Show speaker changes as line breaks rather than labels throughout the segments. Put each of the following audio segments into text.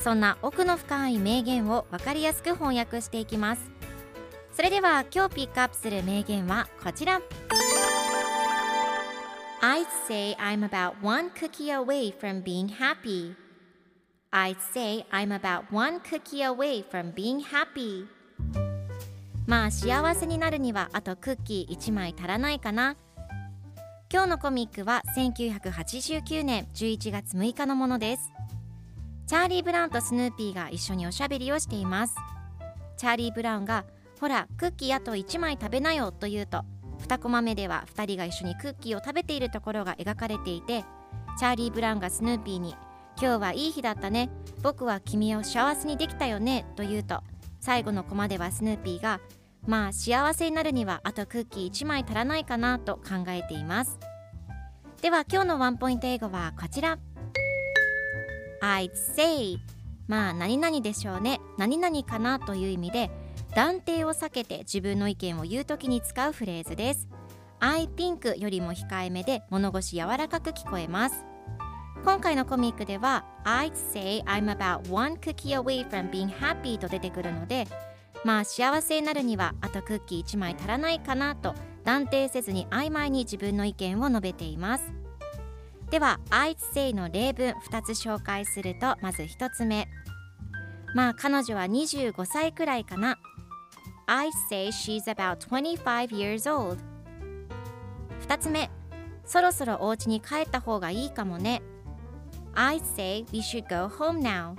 そんな奥の深い名言を分かりやすく翻訳していきます。それでは今日ピックアップする名言はこちら。I'd say I'm about one cookie away from being happy. I'd say I'm about one cookie away from being happy. まあ幸せになるにはあとクッキー1枚足らないかな。今日のコミックは1989年11月6日のものです。チャーリー・ブラウンとスヌーピーが一緒におしゃべりをしています。チャーリー・ブラウンがほらクッキーあと1枚食べなよと言うと2コマ目では2人が一緒にクッキーを食べているところが描かれていてチャーリー・ブラウンがスヌーピーに今日はいい日だったね。僕は君を幸せにできたよねと言うと最後のコマではスヌーピーがまあ幸せになるにはあとクッキー1枚足らないかなと考えています。では今日のワンポイント英語はこちら。I'd say まあ何々でしょうね。何々かなという意味で断定を避けて自分の意見を言うときに使うフレーズです。I think よりも控えめで物腰柔らかく聞こえます。今回のコミックでは I'd say I'm about one cookie away from being happy と出てくるのでまあ幸せになるにはあとクッキー1枚足らないかなと断定せずに曖昧に自分の意見を述べています。では I'd say の例文2つ紹介するとまず1つ目まあ彼女は25歳くらいかな I'd say she's about 25 years old 2つ目そろそろお家に帰った方がいいかもね I'd say we should go home now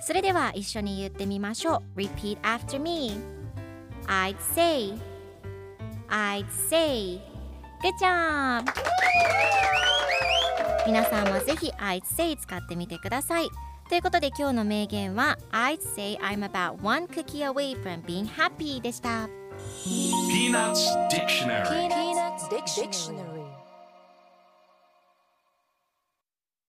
それでは一緒に言ってみましょう Repeat after me I'd say I'd say Good job! 皆さんもぜひ I'd say 使ってみてくださいということで今日の名言は I'd say I'm about one cookie away from being happy でした
Peanuts Dictionary
Peanuts Dictionary.